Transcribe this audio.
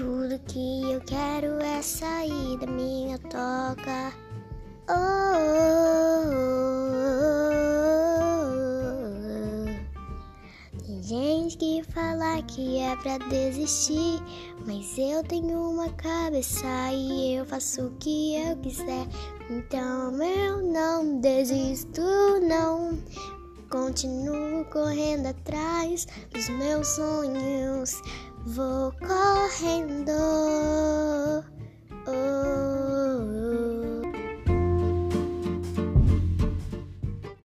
eu quero é sair da minha toca. Oh, oh, oh. Tem gente que fala que é pra desistir, mas eu tenho uma cabeça e eu faço o que eu quiser. Então eu não desisto, não. Continuo correndo atrás dos meus sonhos. Vou correndo.